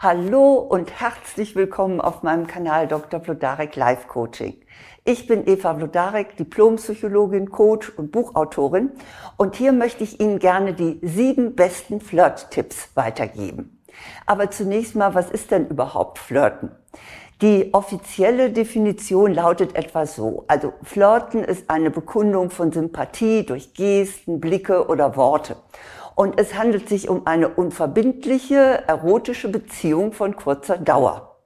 Hallo und herzlich willkommen auf meinem Kanal Dr. Vlodarek Life Coaching. Ich bin Eva Vlodarek, Diplompsychologin, Coach und Buchautorin und hier möchte ich Ihnen gerne die sieben besten Flirt-Tipps weitergeben. Aber zunächst mal, was ist denn überhaupt Flirten? Die offizielle Definition lautet etwa so. Also Flirten ist eine Bekundung von Sympathie durch Gesten, Blicke oder Worte. Und es handelt sich um eine unverbindliche, erotische Beziehung von kurzer Dauer.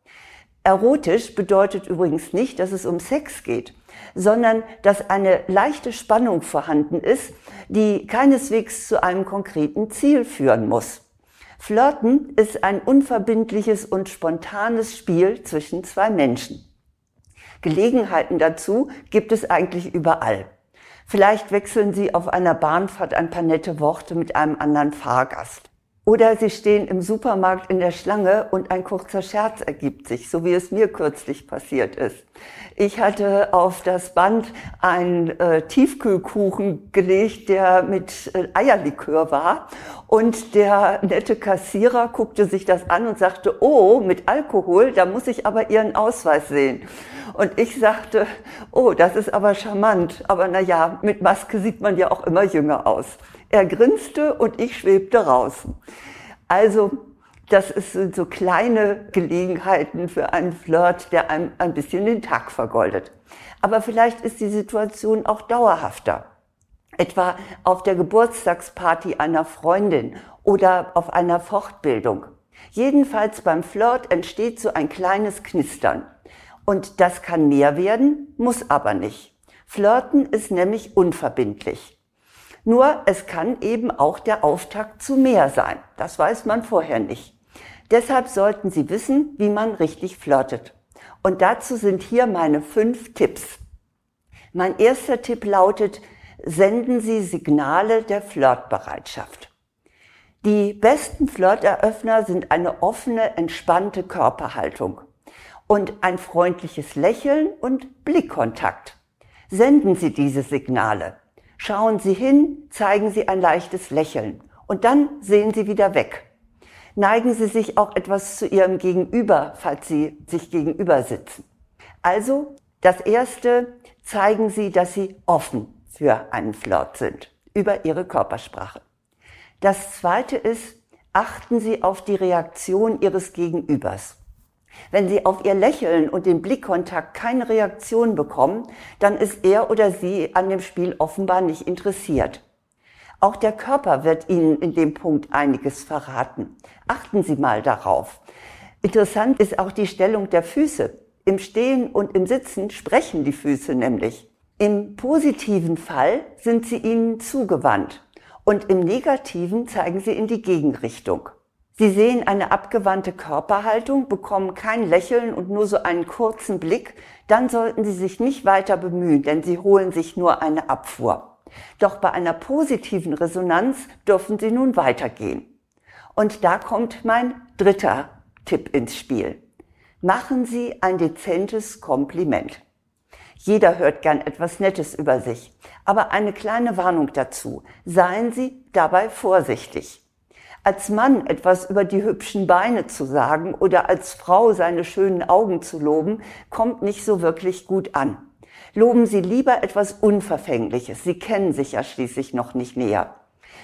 Erotisch bedeutet übrigens nicht, dass es um Sex geht, sondern dass eine leichte Spannung vorhanden ist, die keineswegs zu einem konkreten Ziel führen muss. Flirten ist ein unverbindliches und spontanes Spiel zwischen zwei Menschen. Gelegenheiten dazu gibt es eigentlich überall. Vielleicht wechseln Sie auf einer Bahnfahrt ein paar nette Worte mit einem anderen Fahrgast. Oder Sie stehen im Supermarkt in der Schlange und ein kurzer Scherz ergibt sich, so wie es mir kürzlich passiert ist. Ich hatte auf das Band einen äh, Tiefkühlkuchen gelegt, der mit äh, Eierlikör war. Und der nette Kassierer guckte sich das an und sagte, oh, mit Alkohol, da muss ich aber Ihren Ausweis sehen. Und ich sagte, oh, das ist aber charmant. Aber na ja, mit Maske sieht man ja auch immer jünger aus. Er grinste und ich schwebte raus. Also, das sind so kleine Gelegenheiten für einen Flirt, der einem ein bisschen den Tag vergoldet. Aber vielleicht ist die Situation auch dauerhafter. Etwa auf der Geburtstagsparty einer Freundin oder auf einer Fortbildung. Jedenfalls beim Flirt entsteht so ein kleines Knistern. Und das kann mehr werden, muss aber nicht. Flirten ist nämlich unverbindlich. Nur es kann eben auch der Auftakt zu mehr sein. Das weiß man vorher nicht. Deshalb sollten Sie wissen, wie man richtig flirtet. Und dazu sind hier meine fünf Tipps. Mein erster Tipp lautet, senden Sie Signale der Flirtbereitschaft. Die besten Flirteröffner sind eine offene, entspannte Körperhaltung und ein freundliches Lächeln und Blickkontakt. Senden Sie diese Signale. Schauen Sie hin, zeigen Sie ein leichtes Lächeln und dann sehen Sie wieder weg. Neigen Sie sich auch etwas zu Ihrem Gegenüber, falls Sie sich gegenüber sitzen. Also, das erste, zeigen Sie, dass Sie offen für einen Flirt sind über Ihre Körpersprache. Das zweite ist, achten Sie auf die Reaktion Ihres Gegenübers. Wenn Sie auf Ihr Lächeln und den Blickkontakt keine Reaktion bekommen, dann ist er oder sie an dem Spiel offenbar nicht interessiert. Auch der Körper wird Ihnen in dem Punkt einiges verraten. Achten Sie mal darauf. Interessant ist auch die Stellung der Füße. Im Stehen und im Sitzen sprechen die Füße nämlich. Im positiven Fall sind sie Ihnen zugewandt und im negativen zeigen sie in die Gegenrichtung. Sie sehen eine abgewandte Körperhaltung, bekommen kein Lächeln und nur so einen kurzen Blick, dann sollten Sie sich nicht weiter bemühen, denn Sie holen sich nur eine Abfuhr. Doch bei einer positiven Resonanz dürfen Sie nun weitergehen. Und da kommt mein dritter Tipp ins Spiel. Machen Sie ein dezentes Kompliment. Jeder hört gern etwas Nettes über sich. Aber eine kleine Warnung dazu. Seien Sie dabei vorsichtig. Als Mann etwas über die hübschen Beine zu sagen oder als Frau seine schönen Augen zu loben, kommt nicht so wirklich gut an. Loben Sie lieber etwas Unverfängliches. Sie kennen sich ja schließlich noch nicht näher.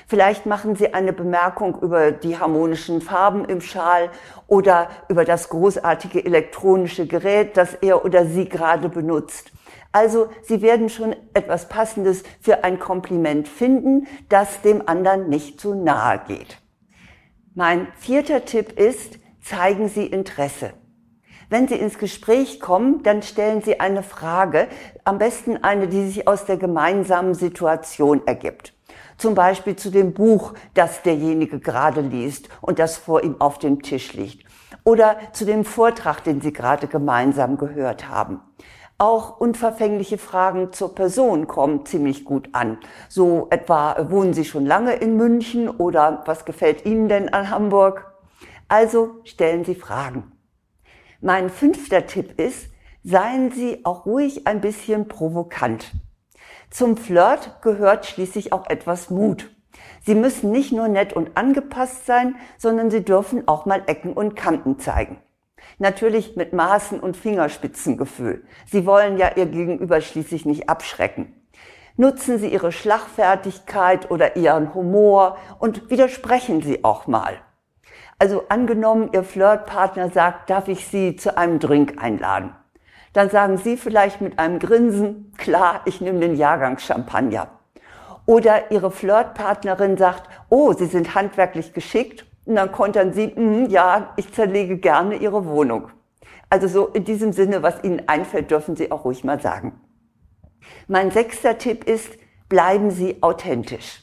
Vielleicht machen Sie eine Bemerkung über die harmonischen Farben im Schal oder über das großartige elektronische Gerät, das er oder sie gerade benutzt. Also Sie werden schon etwas Passendes für ein Kompliment finden, das dem anderen nicht zu nahe geht. Mein vierter Tipp ist, zeigen Sie Interesse. Wenn Sie ins Gespräch kommen, dann stellen Sie eine Frage, am besten eine, die sich aus der gemeinsamen Situation ergibt. Zum Beispiel zu dem Buch, das derjenige gerade liest und das vor ihm auf dem Tisch liegt. Oder zu dem Vortrag, den Sie gerade gemeinsam gehört haben. Auch unverfängliche Fragen zur Person kommen ziemlich gut an. So etwa, wohnen Sie schon lange in München oder was gefällt Ihnen denn an Hamburg? Also stellen Sie Fragen. Mein fünfter Tipp ist, seien Sie auch ruhig ein bisschen provokant. Zum Flirt gehört schließlich auch etwas Mut. Sie müssen nicht nur nett und angepasst sein, sondern sie dürfen auch mal Ecken und Kanten zeigen. Natürlich mit Maßen und Fingerspitzengefühl. Sie wollen ja ihr Gegenüber schließlich nicht abschrecken. Nutzen Sie Ihre Schlagfertigkeit oder Ihren Humor und widersprechen Sie auch mal. Also angenommen, Ihr Flirtpartner sagt, darf ich Sie zu einem Drink einladen? Dann sagen Sie vielleicht mit einem Grinsen, klar, ich nehme den Jahrgang Champagner. Oder Ihre Flirtpartnerin sagt, oh, Sie sind handwerklich geschickt. Und dann kontern Sie, mm, ja, ich zerlege gerne Ihre Wohnung. Also so in diesem Sinne, was Ihnen einfällt, dürfen Sie auch ruhig mal sagen. Mein sechster Tipp ist, bleiben Sie authentisch.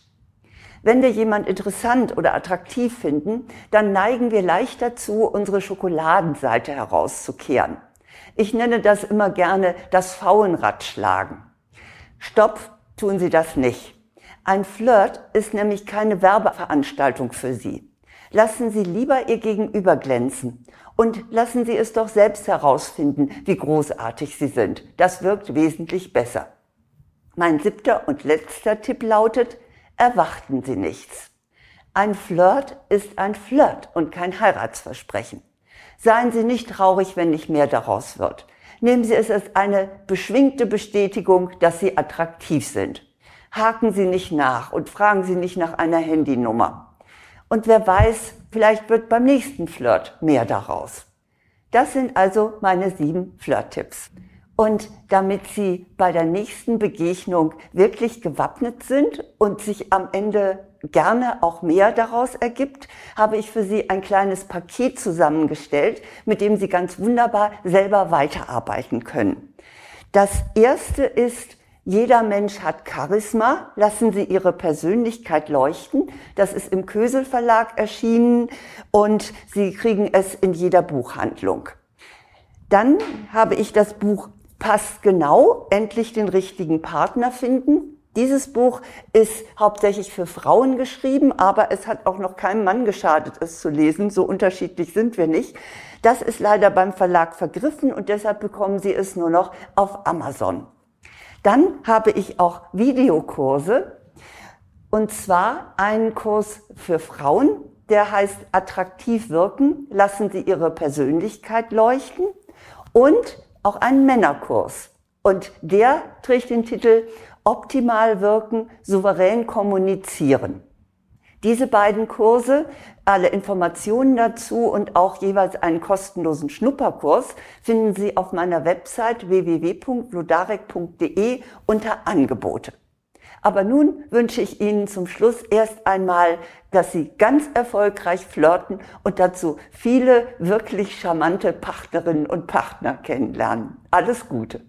Wenn wir jemand interessant oder attraktiv finden, dann neigen wir leicht dazu, unsere Schokoladenseite herauszukehren. Ich nenne das immer gerne das Pfauenrad schlagen. Stopp, tun Sie das nicht. Ein Flirt ist nämlich keine Werbeveranstaltung für Sie. Lassen Sie lieber Ihr Gegenüber glänzen und lassen Sie es doch selbst herausfinden, wie großartig Sie sind. Das wirkt wesentlich besser. Mein siebter und letzter Tipp lautet, erwarten Sie nichts. Ein Flirt ist ein Flirt und kein Heiratsversprechen. Seien Sie nicht traurig, wenn nicht mehr daraus wird. Nehmen Sie es als eine beschwingte Bestätigung, dass Sie attraktiv sind haken Sie nicht nach und fragen Sie nicht nach einer Handynummer. Und wer weiß, vielleicht wird beim nächsten Flirt mehr daraus. Das sind also meine sieben Flirt-Tipps. Und damit Sie bei der nächsten Begegnung wirklich gewappnet sind und sich am Ende gerne auch mehr daraus ergibt, habe ich für Sie ein kleines Paket zusammengestellt, mit dem Sie ganz wunderbar selber weiterarbeiten können. Das erste ist jeder Mensch hat Charisma. Lassen Sie Ihre Persönlichkeit leuchten. Das ist im Kösel Verlag erschienen und Sie kriegen es in jeder Buchhandlung. Dann habe ich das Buch Passt genau, endlich den richtigen Partner finden. Dieses Buch ist hauptsächlich für Frauen geschrieben, aber es hat auch noch keinem Mann geschadet, es zu lesen. So unterschiedlich sind wir nicht. Das ist leider beim Verlag vergriffen und deshalb bekommen Sie es nur noch auf Amazon. Dann habe ich auch Videokurse und zwar einen Kurs für Frauen, der heißt Attraktiv wirken, lassen Sie Ihre Persönlichkeit leuchten und auch einen Männerkurs. Und der trägt den Titel Optimal wirken, souverän kommunizieren. Diese beiden Kurse, alle Informationen dazu und auch jeweils einen kostenlosen Schnupperkurs finden Sie auf meiner Website www.ludarek.de unter Angebote. Aber nun wünsche ich Ihnen zum Schluss erst einmal, dass Sie ganz erfolgreich flirten und dazu viele wirklich charmante Partnerinnen und Partner kennenlernen. Alles Gute.